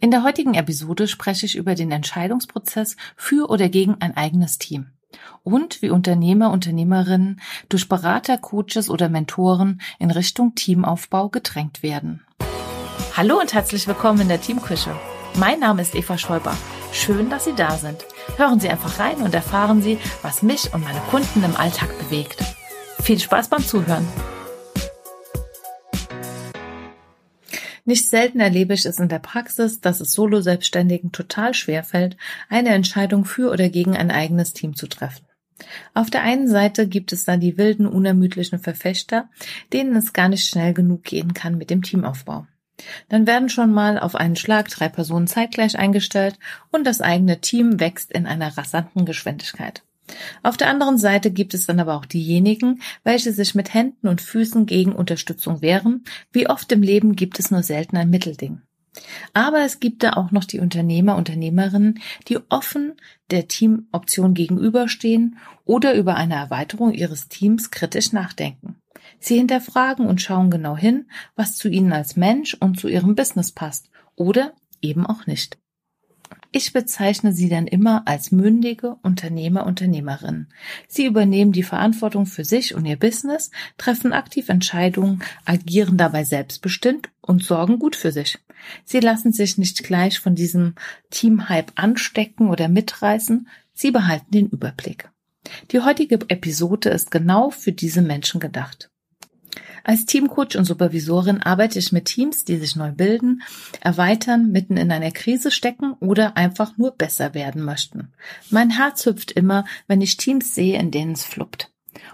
In der heutigen Episode spreche ich über den Entscheidungsprozess für oder gegen ein eigenes Team und wie Unternehmer, Unternehmerinnen durch Berater, Coaches oder Mentoren in Richtung Teamaufbau gedrängt werden. Hallo und herzlich willkommen in der Teamküche. Mein Name ist Eva Schäuber. Schön, dass Sie da sind. Hören Sie einfach rein und erfahren Sie, was mich und meine Kunden im Alltag bewegt. Viel Spaß beim Zuhören. Nicht selten erlebe ich es in der Praxis, dass es Solo-Selbstständigen total schwer fällt, eine Entscheidung für oder gegen ein eigenes Team zu treffen. Auf der einen Seite gibt es dann die wilden, unermüdlichen Verfechter, denen es gar nicht schnell genug gehen kann mit dem Teamaufbau. Dann werden schon mal auf einen Schlag drei Personen zeitgleich eingestellt und das eigene Team wächst in einer rasanten Geschwindigkeit. Auf der anderen Seite gibt es dann aber auch diejenigen, welche sich mit Händen und Füßen gegen Unterstützung wehren. Wie oft im Leben gibt es nur selten ein Mittelding. Aber es gibt da auch noch die Unternehmer, Unternehmerinnen, die offen der Teamoption gegenüberstehen oder über eine Erweiterung ihres Teams kritisch nachdenken. Sie hinterfragen und schauen genau hin, was zu ihnen als Mensch und zu ihrem Business passt oder eben auch nicht. Ich bezeichne sie dann immer als mündige Unternehmer, Unternehmerinnen. Sie übernehmen die Verantwortung für sich und ihr Business, treffen aktiv Entscheidungen, agieren dabei selbstbestimmt und sorgen gut für sich. Sie lassen sich nicht gleich von diesem Teamhype anstecken oder mitreißen. Sie behalten den Überblick. Die heutige Episode ist genau für diese Menschen gedacht. Als Teamcoach und Supervisorin arbeite ich mit Teams, die sich neu bilden, erweitern, mitten in einer Krise stecken oder einfach nur besser werden möchten. Mein Herz hüpft immer, wenn ich Teams sehe, in denen es fluppt.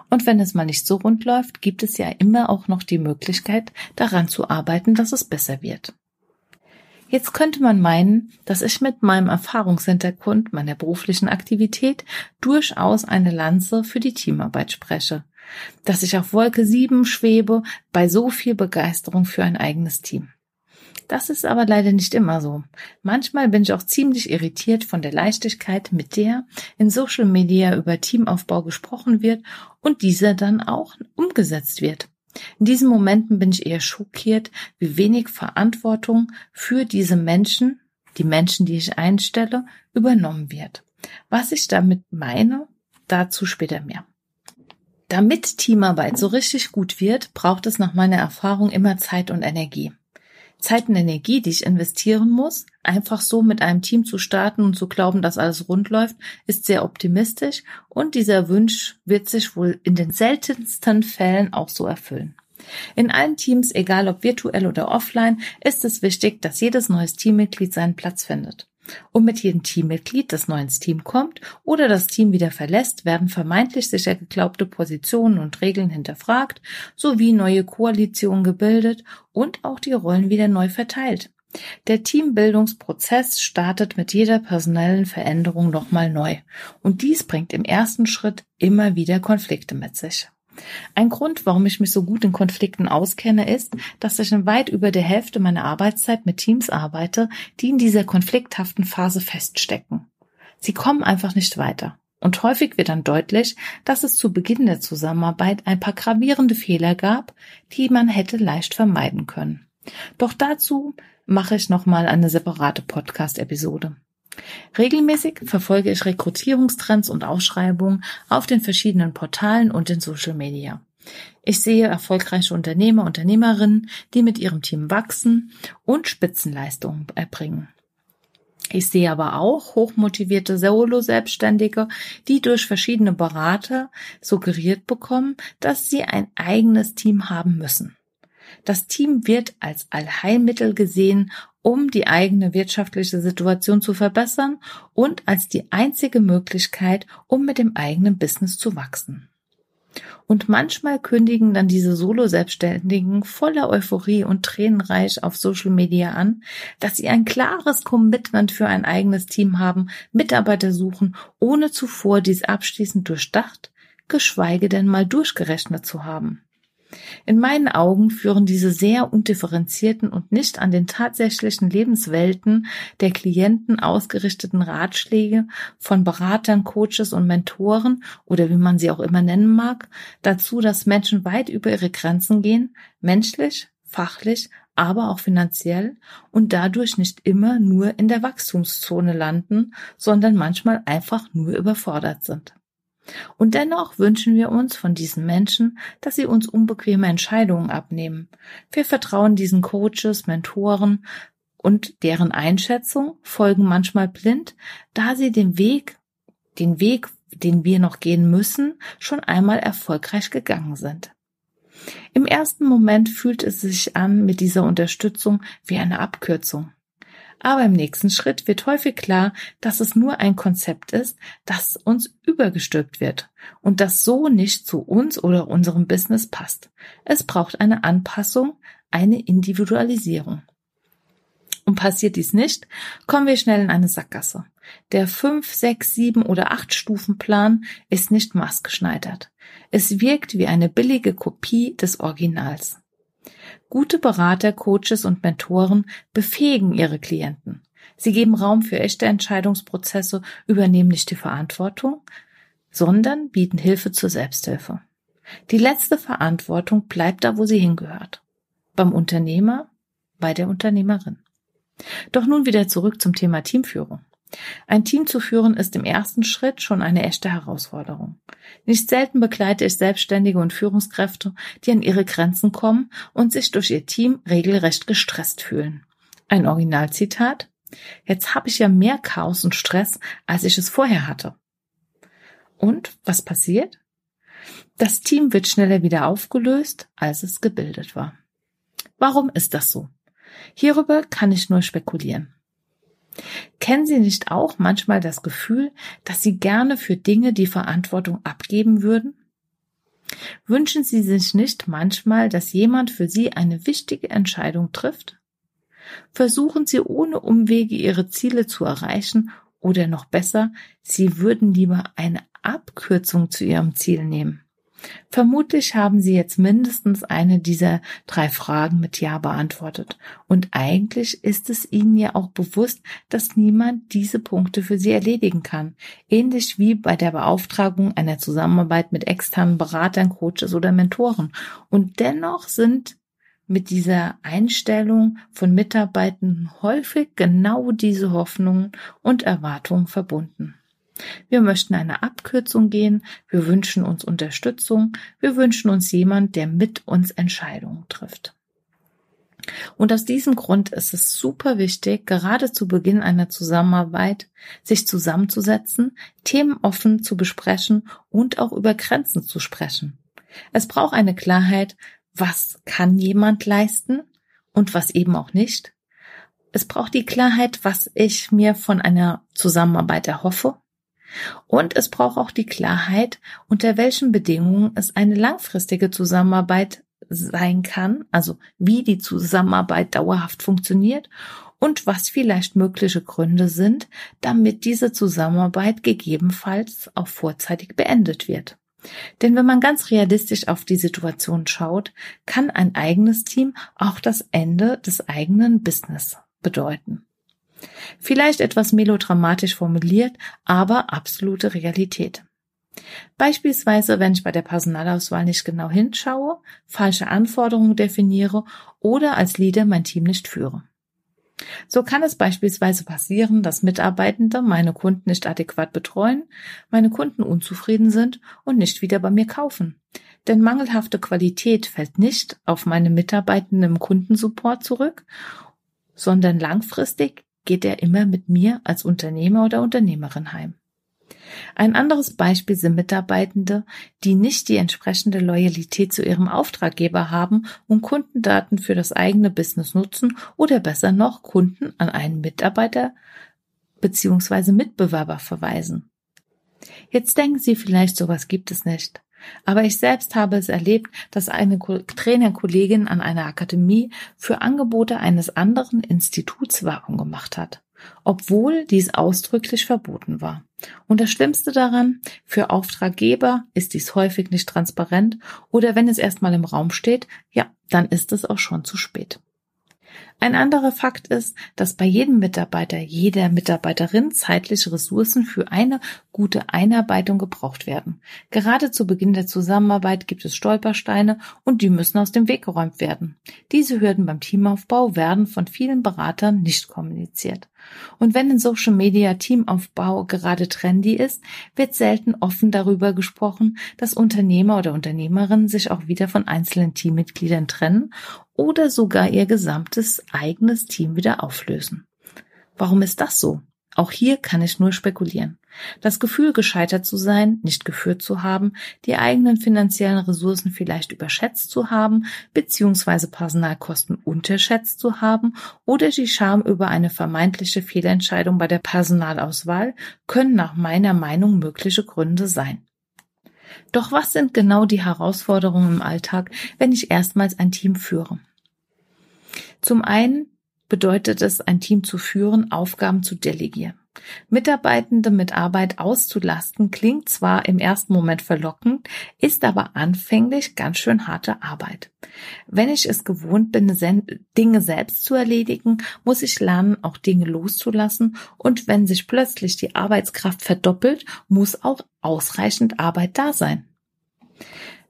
Und wenn es mal nicht so rund läuft, gibt es ja immer auch noch die Möglichkeit, daran zu arbeiten, dass es besser wird. Jetzt könnte man meinen, dass ich mit meinem Erfahrungshintergrund, meiner beruflichen Aktivität durchaus eine Lanze für die Teamarbeit spreche dass ich auf Wolke 7 schwebe bei so viel Begeisterung für ein eigenes Team. Das ist aber leider nicht immer so. Manchmal bin ich auch ziemlich irritiert von der Leichtigkeit, mit der in Social Media über Teamaufbau gesprochen wird und dieser dann auch umgesetzt wird. In diesen Momenten bin ich eher schockiert, wie wenig Verantwortung für diese Menschen, die Menschen, die ich einstelle, übernommen wird. Was ich damit meine, dazu später mehr. Damit Teamarbeit so richtig gut wird, braucht es nach meiner Erfahrung immer Zeit und Energie. Zeit und Energie, die ich investieren muss, einfach so mit einem Team zu starten und zu glauben, dass alles rund läuft, ist sehr optimistisch und dieser Wunsch wird sich wohl in den seltensten Fällen auch so erfüllen. In allen Teams, egal ob virtuell oder offline, ist es wichtig, dass jedes neues Teammitglied seinen Platz findet. Und mit jedem Teammitglied, das neu ins Team kommt oder das Team wieder verlässt, werden vermeintlich sicher geglaubte Positionen und Regeln hinterfragt, sowie neue Koalitionen gebildet und auch die Rollen wieder neu verteilt. Der Teambildungsprozess startet mit jeder personellen Veränderung nochmal neu. Und dies bringt im ersten Schritt immer wieder Konflikte mit sich. Ein Grund, warum ich mich so gut in Konflikten auskenne, ist, dass ich in weit über der Hälfte meiner Arbeitszeit mit Teams arbeite, die in dieser konflikthaften Phase feststecken. Sie kommen einfach nicht weiter. Und häufig wird dann deutlich, dass es zu Beginn der Zusammenarbeit ein paar gravierende Fehler gab, die man hätte leicht vermeiden können. Doch dazu mache ich nochmal eine separate Podcast-Episode. Regelmäßig verfolge ich Rekrutierungstrends und Ausschreibungen auf den verschiedenen Portalen und in Social Media. Ich sehe erfolgreiche Unternehmer, Unternehmerinnen, die mit ihrem Team wachsen und Spitzenleistungen erbringen. Ich sehe aber auch hochmotivierte Solo-Selbstständige, die durch verschiedene Berater suggeriert bekommen, dass sie ein eigenes Team haben müssen. Das Team wird als Allheilmittel gesehen um die eigene wirtschaftliche Situation zu verbessern und als die einzige Möglichkeit, um mit dem eigenen Business zu wachsen. Und manchmal kündigen dann diese Solo-Selbstständigen voller Euphorie und tränenreich auf Social Media an, dass sie ein klares Commitment für ein eigenes Team haben, Mitarbeiter suchen, ohne zuvor dies abschließend durchdacht, geschweige denn mal durchgerechnet zu haben. In meinen Augen führen diese sehr undifferenzierten und nicht an den tatsächlichen Lebenswelten der Klienten ausgerichteten Ratschläge von Beratern, Coaches und Mentoren oder wie man sie auch immer nennen mag, dazu, dass Menschen weit über ihre Grenzen gehen, menschlich, fachlich, aber auch finanziell und dadurch nicht immer nur in der Wachstumszone landen, sondern manchmal einfach nur überfordert sind. Und dennoch wünschen wir uns von diesen Menschen, dass sie uns unbequeme Entscheidungen abnehmen. Wir vertrauen diesen Coaches, Mentoren und deren Einschätzung folgen manchmal blind, da sie den Weg, den Weg, den wir noch gehen müssen, schon einmal erfolgreich gegangen sind. Im ersten Moment fühlt es sich an mit dieser Unterstützung wie eine Abkürzung. Aber im nächsten Schritt wird häufig klar, dass es nur ein Konzept ist, das uns übergestülpt wird und das so nicht zu uns oder unserem Business passt. Es braucht eine Anpassung, eine Individualisierung. Und passiert dies nicht, kommen wir schnell in eine Sackgasse. Der 5, 6, 7 oder 8 Stufenplan ist nicht maßgeschneidert. Es wirkt wie eine billige Kopie des Originals. Gute Berater, Coaches und Mentoren befähigen ihre Klienten. Sie geben Raum für echte Entscheidungsprozesse, übernehmen nicht die Verantwortung, sondern bieten Hilfe zur Selbsthilfe. Die letzte Verantwortung bleibt da, wo sie hingehört. Beim Unternehmer, bei der Unternehmerin. Doch nun wieder zurück zum Thema Teamführung. Ein Team zu führen ist im ersten Schritt schon eine echte Herausforderung. Nicht selten begleite ich Selbstständige und Führungskräfte, die an ihre Grenzen kommen und sich durch ihr Team regelrecht gestresst fühlen. Ein Originalzitat Jetzt habe ich ja mehr Chaos und Stress, als ich es vorher hatte. Und was passiert? Das Team wird schneller wieder aufgelöst, als es gebildet war. Warum ist das so? Hierüber kann ich nur spekulieren. Kennen Sie nicht auch manchmal das Gefühl, dass Sie gerne für Dinge die Verantwortung abgeben würden? Wünschen Sie sich nicht manchmal, dass jemand für Sie eine wichtige Entscheidung trifft? Versuchen Sie ohne Umwege Ihre Ziele zu erreichen oder noch besser, Sie würden lieber eine Abkürzung zu Ihrem Ziel nehmen. Vermutlich haben Sie jetzt mindestens eine dieser drei Fragen mit Ja beantwortet. Und eigentlich ist es Ihnen ja auch bewusst, dass niemand diese Punkte für Sie erledigen kann. Ähnlich wie bei der Beauftragung einer Zusammenarbeit mit externen Beratern, Coaches oder Mentoren. Und dennoch sind mit dieser Einstellung von Mitarbeitenden häufig genau diese Hoffnungen und Erwartungen verbunden. Wir möchten eine Abkürzung gehen, wir wünschen uns Unterstützung, wir wünschen uns jemand, der mit uns Entscheidungen trifft. Und aus diesem Grund ist es super wichtig, gerade zu Beginn einer Zusammenarbeit, sich zusammenzusetzen, Themen offen zu besprechen und auch über Grenzen zu sprechen. Es braucht eine Klarheit, was kann jemand leisten und was eben auch nicht. Es braucht die Klarheit, was ich mir von einer Zusammenarbeit erhoffe und es braucht auch die Klarheit, unter welchen Bedingungen es eine langfristige Zusammenarbeit sein kann, also wie die Zusammenarbeit dauerhaft funktioniert und was vielleicht mögliche Gründe sind, damit diese Zusammenarbeit gegebenenfalls auch vorzeitig beendet wird. Denn wenn man ganz realistisch auf die Situation schaut, kann ein eigenes Team auch das Ende des eigenen Business bedeuten. Vielleicht etwas melodramatisch formuliert, aber absolute Realität. Beispielsweise, wenn ich bei der Personalauswahl nicht genau hinschaue, falsche Anforderungen definiere oder als Leader mein Team nicht führe. So kann es beispielsweise passieren, dass Mitarbeitende meine Kunden nicht adäquat betreuen, meine Kunden unzufrieden sind und nicht wieder bei mir kaufen. Denn mangelhafte Qualität fällt nicht auf meine Mitarbeitenden im Kundensupport zurück, sondern langfristig geht er immer mit mir als Unternehmer oder Unternehmerin heim. Ein anderes Beispiel sind Mitarbeitende, die nicht die entsprechende Loyalität zu ihrem Auftraggeber haben und Kundendaten für das eigene Business nutzen oder besser noch Kunden an einen Mitarbeiter bzw. Mitbewerber verweisen. Jetzt denken Sie vielleicht, sowas gibt es nicht. Aber ich selbst habe es erlebt, dass eine Trainerkollegin an einer Akademie für Angebote eines anderen Instituts Werbung gemacht hat, obwohl dies ausdrücklich verboten war. Und das Schlimmste daran, für Auftraggeber ist dies häufig nicht transparent oder wenn es erstmal im Raum steht, ja, dann ist es auch schon zu spät. Ein anderer Fakt ist, dass bei jedem Mitarbeiter, jeder Mitarbeiterin zeitliche Ressourcen für eine gute Einarbeitung gebraucht werden. Gerade zu Beginn der Zusammenarbeit gibt es Stolpersteine und die müssen aus dem Weg geräumt werden. Diese Hürden beim Teamaufbau werden von vielen Beratern nicht kommuniziert. Und wenn in Social Media Teamaufbau gerade trendy ist, wird selten offen darüber gesprochen, dass Unternehmer oder Unternehmerinnen sich auch wieder von einzelnen Teammitgliedern trennen oder sogar ihr gesamtes eigenes Team wieder auflösen. Warum ist das so? Auch hier kann ich nur spekulieren. Das Gefühl, gescheitert zu sein, nicht geführt zu haben, die eigenen finanziellen Ressourcen vielleicht überschätzt zu haben, beziehungsweise Personalkosten unterschätzt zu haben oder die Scham über eine vermeintliche Fehlentscheidung bei der Personalauswahl können nach meiner Meinung mögliche Gründe sein. Doch was sind genau die Herausforderungen im Alltag, wenn ich erstmals ein Team führe? Zum einen bedeutet es, ein Team zu führen, Aufgaben zu delegieren. Mitarbeitende mit Arbeit auszulasten klingt zwar im ersten Moment verlockend, ist aber anfänglich ganz schön harte Arbeit. Wenn ich es gewohnt bin, Dinge selbst zu erledigen, muss ich lernen, auch Dinge loszulassen und wenn sich plötzlich die Arbeitskraft verdoppelt, muss auch ausreichend Arbeit da sein.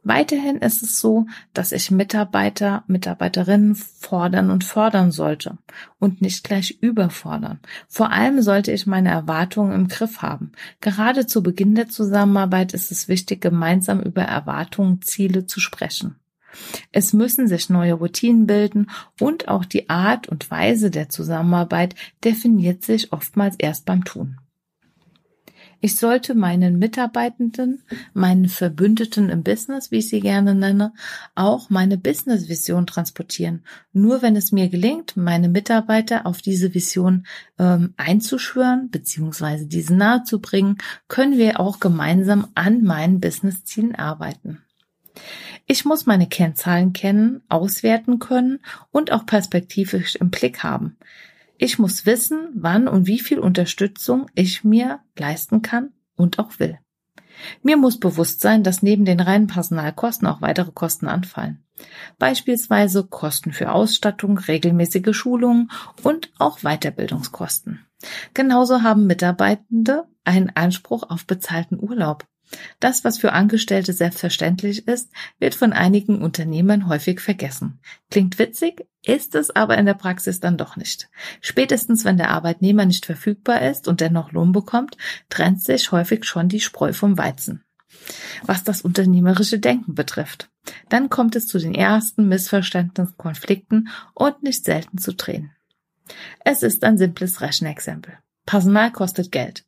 Weiterhin ist es so, dass ich Mitarbeiter, Mitarbeiterinnen fordern und fördern sollte und nicht gleich überfordern. Vor allem sollte ich meine Erwartungen im Griff haben. Gerade zu Beginn der Zusammenarbeit ist es wichtig, gemeinsam über Erwartungen, Ziele zu sprechen. Es müssen sich neue Routinen bilden und auch die Art und Weise der Zusammenarbeit definiert sich oftmals erst beim Tun. Ich sollte meinen Mitarbeitenden, meinen Verbündeten im Business, wie ich sie gerne nenne, auch meine Business-Vision transportieren. Nur wenn es mir gelingt, meine Mitarbeiter auf diese Vision ähm, einzuschwören bzw. diese nahezubringen, können wir auch gemeinsam an meinen Business-Zielen arbeiten. Ich muss meine Kennzahlen kennen, auswerten können und auch perspektivisch im Blick haben. Ich muss wissen, wann und wie viel Unterstützung ich mir leisten kann und auch will. Mir muss bewusst sein, dass neben den reinen Personalkosten auch weitere Kosten anfallen. Beispielsweise Kosten für Ausstattung, regelmäßige Schulungen und auch Weiterbildungskosten. Genauso haben Mitarbeitende einen Anspruch auf bezahlten Urlaub. Das, was für Angestellte selbstverständlich ist, wird von einigen Unternehmern häufig vergessen. Klingt witzig, ist es aber in der Praxis dann doch nicht. Spätestens, wenn der Arbeitnehmer nicht verfügbar ist und dennoch Lohn bekommt, trennt sich häufig schon die Spreu vom Weizen. Was das unternehmerische Denken betrifft. Dann kommt es zu den ersten Missverständnissen, Konflikten und nicht selten zu Tränen. Es ist ein simples Rechenexempel. Personal kostet Geld.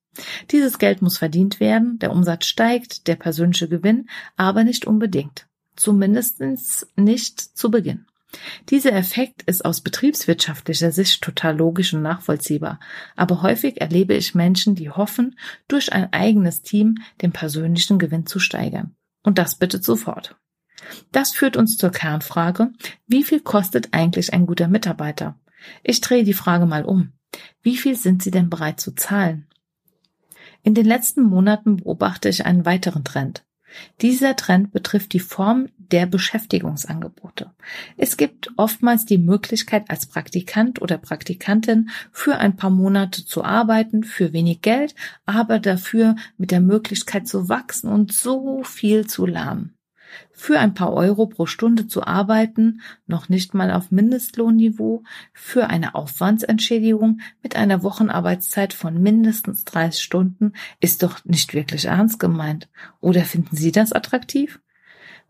Dieses Geld muss verdient werden, der Umsatz steigt, der persönliche Gewinn, aber nicht unbedingt. Zumindest nicht zu Beginn. Dieser Effekt ist aus betriebswirtschaftlicher Sicht total logisch und nachvollziehbar, aber häufig erlebe ich Menschen, die hoffen, durch ein eigenes Team den persönlichen Gewinn zu steigern. Und das bitte sofort. Das führt uns zur Kernfrage, wie viel kostet eigentlich ein guter Mitarbeiter? Ich drehe die Frage mal um. Wie viel sind Sie denn bereit zu zahlen? In den letzten Monaten beobachte ich einen weiteren Trend. Dieser Trend betrifft die Form der Beschäftigungsangebote. Es gibt oftmals die Möglichkeit, als Praktikant oder Praktikantin für ein paar Monate zu arbeiten, für wenig Geld, aber dafür mit der Möglichkeit zu wachsen und so viel zu lernen für ein paar Euro pro Stunde zu arbeiten, noch nicht mal auf Mindestlohnniveau, für eine Aufwandsentschädigung mit einer Wochenarbeitszeit von mindestens 30 Stunden ist doch nicht wirklich ernst gemeint. Oder finden Sie das attraktiv?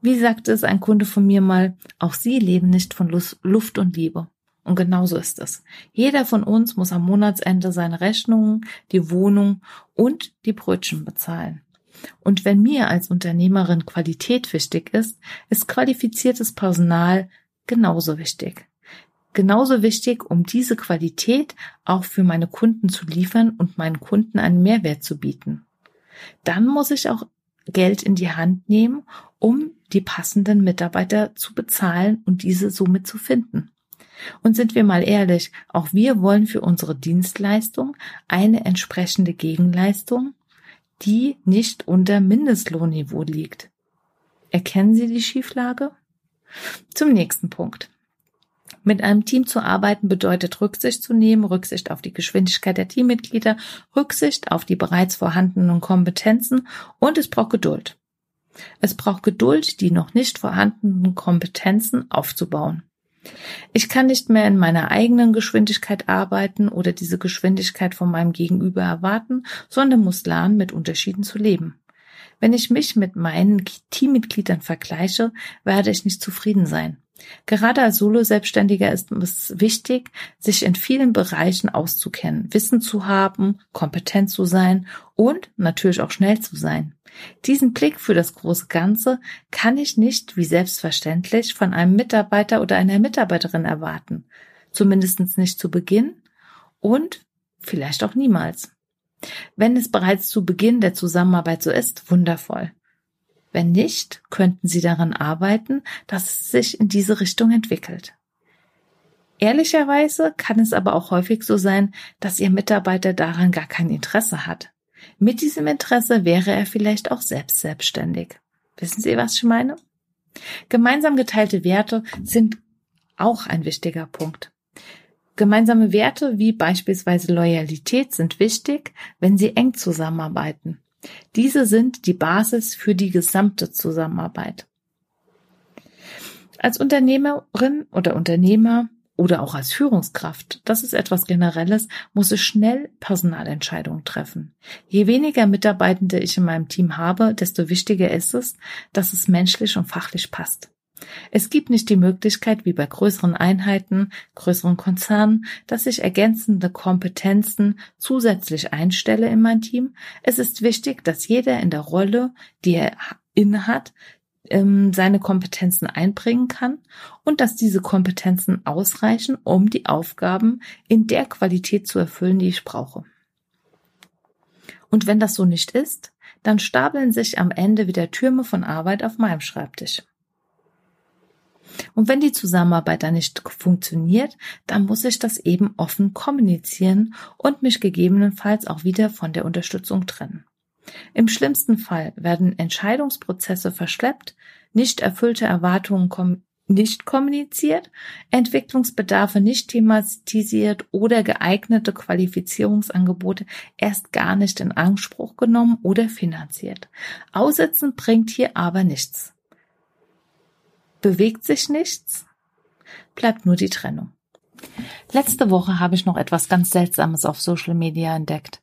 Wie sagte es ein Kunde von mir mal, auch Sie leben nicht von Luft und Liebe. Und genauso ist es. Jeder von uns muss am Monatsende seine Rechnungen, die Wohnung und die Brötchen bezahlen. Und wenn mir als Unternehmerin Qualität wichtig ist, ist qualifiziertes Personal genauso wichtig. Genauso wichtig, um diese Qualität auch für meine Kunden zu liefern und meinen Kunden einen Mehrwert zu bieten. Dann muss ich auch Geld in die Hand nehmen, um die passenden Mitarbeiter zu bezahlen und diese somit zu finden. Und sind wir mal ehrlich, auch wir wollen für unsere Dienstleistung eine entsprechende Gegenleistung die nicht unter Mindestlohnniveau liegt. Erkennen Sie die Schieflage? Zum nächsten Punkt. Mit einem Team zu arbeiten bedeutet Rücksicht zu nehmen, Rücksicht auf die Geschwindigkeit der Teammitglieder, Rücksicht auf die bereits vorhandenen Kompetenzen und es braucht Geduld. Es braucht Geduld, die noch nicht vorhandenen Kompetenzen aufzubauen. Ich kann nicht mehr in meiner eigenen Geschwindigkeit arbeiten oder diese Geschwindigkeit von meinem Gegenüber erwarten, sondern muss lernen, mit Unterschieden zu leben. Wenn ich mich mit meinen Teammitgliedern vergleiche, werde ich nicht zufrieden sein. Gerade als Solo-Selbstständiger ist es wichtig, sich in vielen Bereichen auszukennen, Wissen zu haben, kompetent zu sein und natürlich auch schnell zu sein. Diesen Blick für das große Ganze kann ich nicht wie selbstverständlich von einem Mitarbeiter oder einer Mitarbeiterin erwarten. Zumindest nicht zu Beginn und vielleicht auch niemals. Wenn es bereits zu Beginn der Zusammenarbeit so ist, wundervoll. Wenn nicht, könnten Sie daran arbeiten, dass es sich in diese Richtung entwickelt. Ehrlicherweise kann es aber auch häufig so sein, dass Ihr Mitarbeiter daran gar kein Interesse hat. Mit diesem Interesse wäre er vielleicht auch selbst selbstständig. Wissen Sie, was ich meine? Gemeinsam geteilte Werte sind auch ein wichtiger Punkt. Gemeinsame Werte wie beispielsweise Loyalität sind wichtig, wenn Sie eng zusammenarbeiten. Diese sind die Basis für die gesamte Zusammenarbeit. Als Unternehmerin oder Unternehmer oder auch als Führungskraft, das ist etwas Generelles, muss ich schnell Personalentscheidungen treffen. Je weniger Mitarbeitende ich in meinem Team habe, desto wichtiger ist es, dass es menschlich und fachlich passt. Es gibt nicht die Möglichkeit, wie bei größeren Einheiten, größeren Konzernen, dass ich ergänzende Kompetenzen zusätzlich einstelle in mein Team. Es ist wichtig, dass jeder in der Rolle, die er innehat, ähm, seine Kompetenzen einbringen kann und dass diese Kompetenzen ausreichen, um die Aufgaben in der Qualität zu erfüllen, die ich brauche. Und wenn das so nicht ist, dann stapeln sich am Ende wieder Türme von Arbeit auf meinem Schreibtisch. Und wenn die Zusammenarbeit dann nicht funktioniert, dann muss ich das eben offen kommunizieren und mich gegebenenfalls auch wieder von der Unterstützung trennen. Im schlimmsten Fall werden Entscheidungsprozesse verschleppt, nicht erfüllte Erwartungen kom nicht kommuniziert, Entwicklungsbedarfe nicht thematisiert oder geeignete Qualifizierungsangebote erst gar nicht in Anspruch genommen oder finanziert. Aussitzen bringt hier aber nichts. Bewegt sich nichts, bleibt nur die Trennung. Letzte Woche habe ich noch etwas ganz Seltsames auf Social Media entdeckt.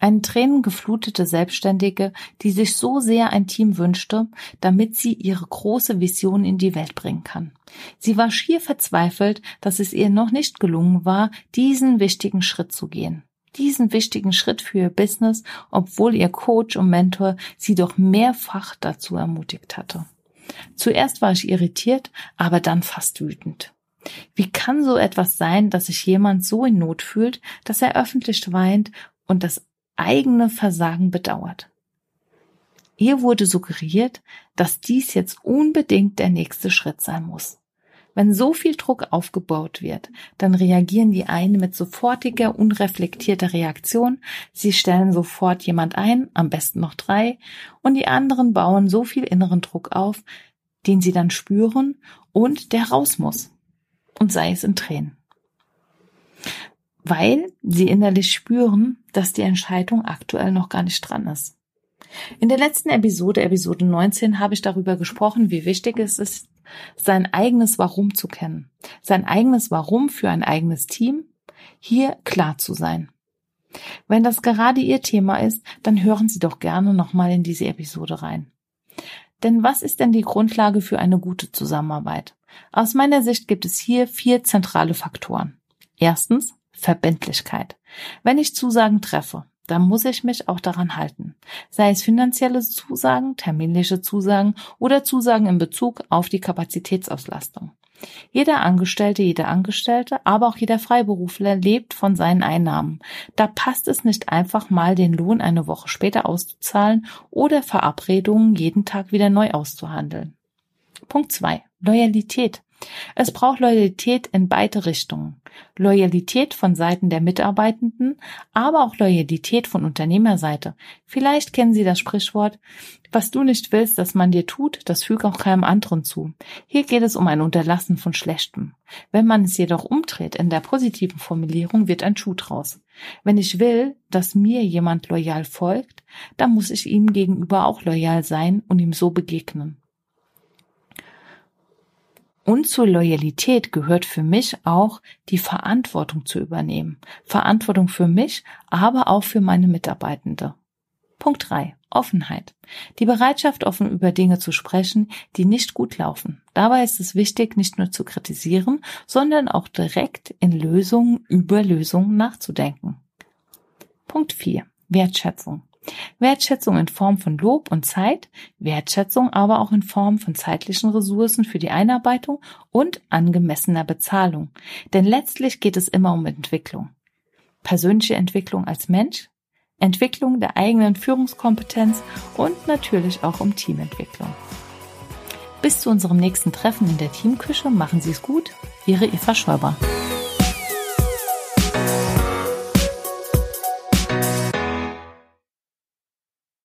Eine tränengeflutete Selbstständige, die sich so sehr ein Team wünschte, damit sie ihre große Vision in die Welt bringen kann. Sie war schier verzweifelt, dass es ihr noch nicht gelungen war, diesen wichtigen Schritt zu gehen. Diesen wichtigen Schritt für ihr Business, obwohl ihr Coach und Mentor sie doch mehrfach dazu ermutigt hatte. Zuerst war ich irritiert, aber dann fast wütend. Wie kann so etwas sein, dass sich jemand so in Not fühlt, dass er öffentlich weint und das eigene Versagen bedauert? Ihr wurde suggeriert, dass dies jetzt unbedingt der nächste Schritt sein muss. Wenn so viel Druck aufgebaut wird, dann reagieren die einen mit sofortiger, unreflektierter Reaktion, sie stellen sofort jemand ein, am besten noch drei, und die anderen bauen so viel inneren Druck auf, den sie dann spüren und der raus muss. Und sei es in Tränen. Weil sie innerlich spüren, dass die Entscheidung aktuell noch gar nicht dran ist. In der letzten Episode, Episode 19, habe ich darüber gesprochen, wie wichtig es ist, sein eigenes Warum zu kennen. Sein eigenes Warum für ein eigenes Team, hier klar zu sein. Wenn das gerade Ihr Thema ist, dann hören Sie doch gerne nochmal in diese Episode rein. Denn was ist denn die Grundlage für eine gute Zusammenarbeit? Aus meiner Sicht gibt es hier vier zentrale Faktoren. Erstens Verbindlichkeit. Wenn ich Zusagen treffe, dann muss ich mich auch daran halten. Sei es finanzielle Zusagen, terminliche Zusagen oder Zusagen in Bezug auf die Kapazitätsauslastung. Jeder Angestellte, jeder Angestellte, aber auch jeder Freiberufler lebt von seinen Einnahmen. Da passt es nicht einfach mal, den Lohn eine Woche später auszuzahlen oder Verabredungen jeden Tag wieder neu auszuhandeln. Punkt zwei: Loyalität. Es braucht Loyalität in beide Richtungen. Loyalität von Seiten der Mitarbeitenden, aber auch Loyalität von Unternehmerseite. Vielleicht kennen Sie das Sprichwort, was du nicht willst, dass man dir tut, das füg auch keinem anderen zu. Hier geht es um ein Unterlassen von Schlechtem. Wenn man es jedoch umdreht in der positiven Formulierung, wird ein Schuh draus. Wenn ich will, dass mir jemand loyal folgt, dann muss ich ihm gegenüber auch loyal sein und ihm so begegnen. Und zur Loyalität gehört für mich auch die Verantwortung zu übernehmen. Verantwortung für mich, aber auch für meine Mitarbeitende. Punkt drei: Offenheit. Die Bereitschaft, offen über Dinge zu sprechen, die nicht gut laufen. Dabei ist es wichtig, nicht nur zu kritisieren, sondern auch direkt in Lösungen über Lösungen nachzudenken. Punkt vier: Wertschätzung. Wertschätzung in Form von Lob und Zeit, Wertschätzung aber auch in Form von zeitlichen Ressourcen für die Einarbeitung und angemessener Bezahlung. Denn letztlich geht es immer um Entwicklung. Persönliche Entwicklung als Mensch, Entwicklung der eigenen Führungskompetenz und natürlich auch um Teamentwicklung. Bis zu unserem nächsten Treffen in der Teamküche machen Sie es gut. Ihre Eva Schäuber.